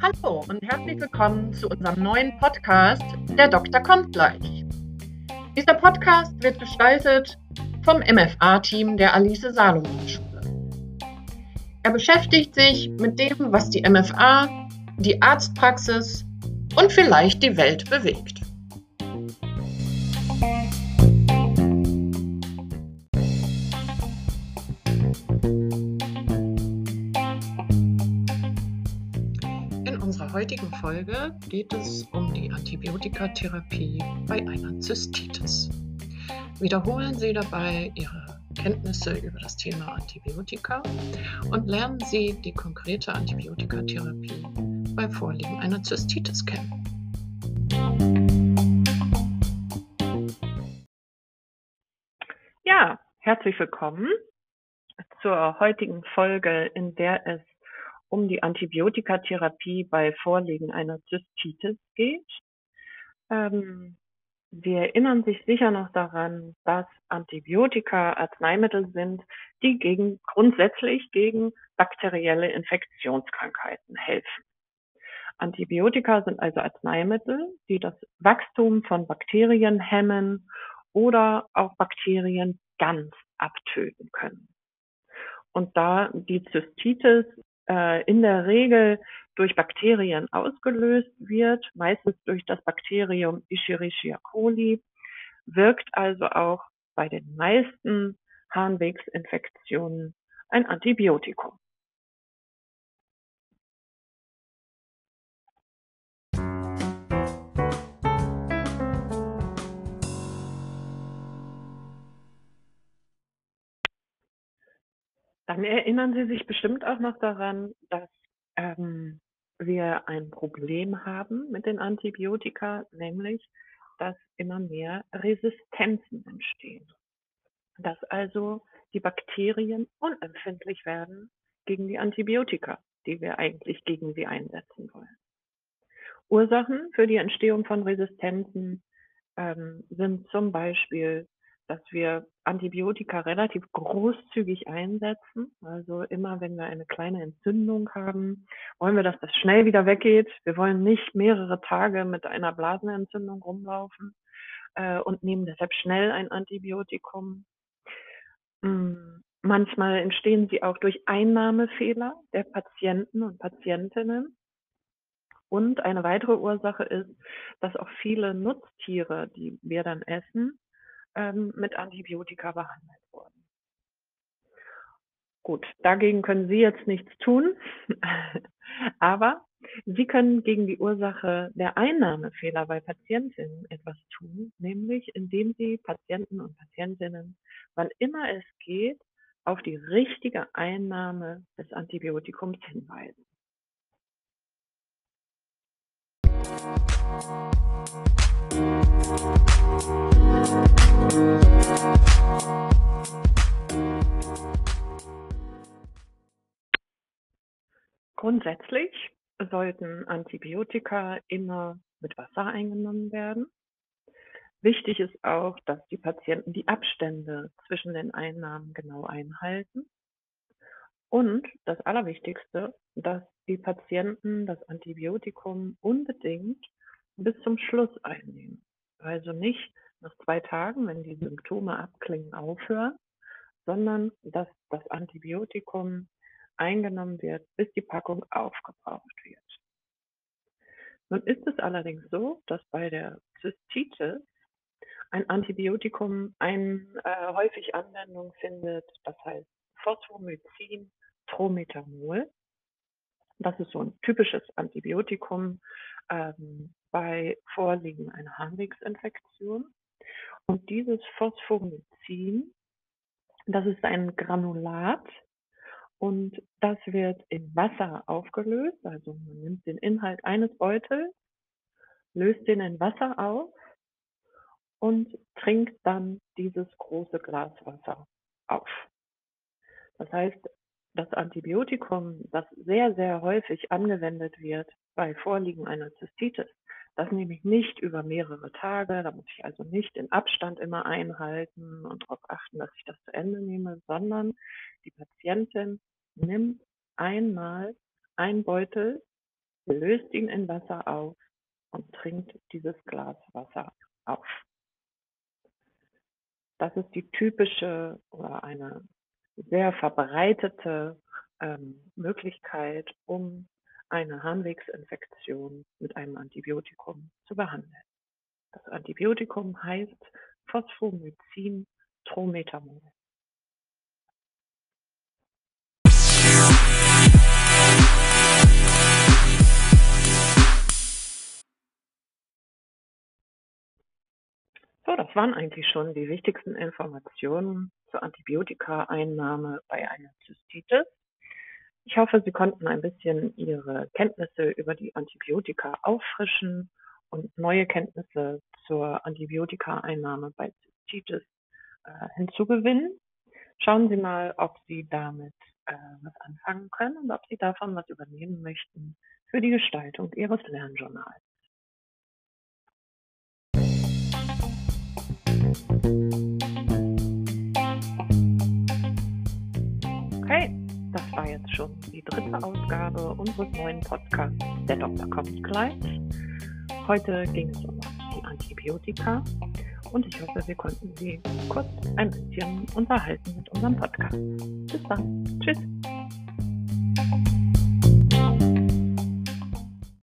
Hallo und herzlich willkommen zu unserem neuen Podcast Der Doktor kommt gleich. Dieser Podcast wird gestaltet vom MFA-Team der Alice Salomon Schule. Er beschäftigt sich mit dem, was die MFA, die Arztpraxis und vielleicht die Welt bewegt. Heutigen Folge geht es um die Antibiotikatherapie bei einer Zystitis. Wiederholen Sie dabei Ihre Kenntnisse über das Thema Antibiotika und lernen Sie die konkrete Antibiotikatherapie bei Vorliegen einer Zystitis kennen. Ja, herzlich willkommen zur heutigen Folge, in der es um die Antibiotikatherapie bei Vorliegen einer Zystitis geht. Ähm, Sie erinnern sich sicher noch daran, dass Antibiotika Arzneimittel sind, die gegen, grundsätzlich gegen bakterielle Infektionskrankheiten helfen. Antibiotika sind also Arzneimittel, die das Wachstum von Bakterien hemmen oder auch Bakterien ganz abtöten können. Und da die Zystitis äh, in der Regel durch Bakterien ausgelöst wird, meistens durch das Bakterium Escherichia coli, wirkt also auch bei den meisten Harnwegsinfektionen ein Antibiotikum. Dann erinnern Sie sich bestimmt auch noch daran, dass ähm, wir ein Problem haben mit den Antibiotika, nämlich dass immer mehr Resistenzen entstehen. Dass also die Bakterien unempfindlich werden gegen die Antibiotika, die wir eigentlich gegen sie einsetzen wollen. Ursachen für die Entstehung von Resistenzen ähm, sind zum Beispiel dass wir Antibiotika relativ großzügig einsetzen. Also immer, wenn wir eine kleine Entzündung haben, wollen wir, dass das schnell wieder weggeht. Wir wollen nicht mehrere Tage mit einer Blasenentzündung rumlaufen äh, und nehmen deshalb schnell ein Antibiotikum. Mhm. Manchmal entstehen sie auch durch Einnahmefehler der Patienten und Patientinnen. Und eine weitere Ursache ist, dass auch viele Nutztiere, die wir dann essen, ähm, mit Antibiotika behandelt wurden. Gut, dagegen können Sie jetzt nichts tun, aber Sie können gegen die Ursache der Einnahmefehler bei Patientinnen etwas tun, nämlich indem Sie Patienten und Patientinnen, wann immer es geht, auf die richtige Einnahme des Antibiotikums hinweisen. Grundsätzlich sollten Antibiotika immer mit Wasser eingenommen werden. Wichtig ist auch, dass die Patienten die Abstände zwischen den Einnahmen genau einhalten. Und das Allerwichtigste, dass die Patienten das Antibiotikum unbedingt bis zum Schluss einnehmen. Also nicht nach zwei Tagen, wenn die Symptome abklingen, aufhören, sondern dass das Antibiotikum eingenommen wird, bis die Packung aufgebraucht wird. Nun ist es allerdings so, dass bei der Zystitis ein Antibiotikum ein, äh, häufig Anwendung findet, das heißt Phosphomycin Trometamol. Das ist so ein typisches Antibiotikum ähm, bei Vorliegen einer Harnwegsinfektion. Und dieses Phosphomycin, das ist ein Granulat und das wird in Wasser aufgelöst. Also man nimmt den Inhalt eines Beutels, löst den in Wasser auf und trinkt dann dieses große Glas Wasser auf. Das heißt, das Antibiotikum, das sehr, sehr häufig angewendet wird bei Vorliegen einer Zystitis, Das nehme ich nicht über mehrere Tage, da muss ich also nicht den Abstand immer einhalten und darauf achten, dass ich das zu Ende nehme, sondern die Patientin nimmt einmal einen Beutel, löst ihn in Wasser auf und trinkt dieses Glas Wasser auf. Das ist die typische oder eine sehr verbreitete ähm, Möglichkeit, um eine Harnwegsinfektion mit einem Antibiotikum zu behandeln. Das Antibiotikum heißt Phosphomycin Trometamol. Das waren eigentlich schon die wichtigsten Informationen zur Antibiotikaeinnahme bei einer Zystitis. Ich hoffe, Sie konnten ein bisschen Ihre Kenntnisse über die Antibiotika auffrischen und neue Kenntnisse zur Antibiotikaeinnahme bei Zystitis äh, hinzugewinnen. Schauen Sie mal, ob Sie damit äh, was anfangen können und ob Sie davon was übernehmen möchten für die Gestaltung Ihres Lernjournals. Jetzt schon die dritte Ausgabe unseres neuen Podcasts Der Doktor kommt gleich. Heute ging es um die Antibiotika und ich hoffe, wir konnten Sie kurz ein bisschen unterhalten mit unserem Podcast. Bis dann. Tschüss.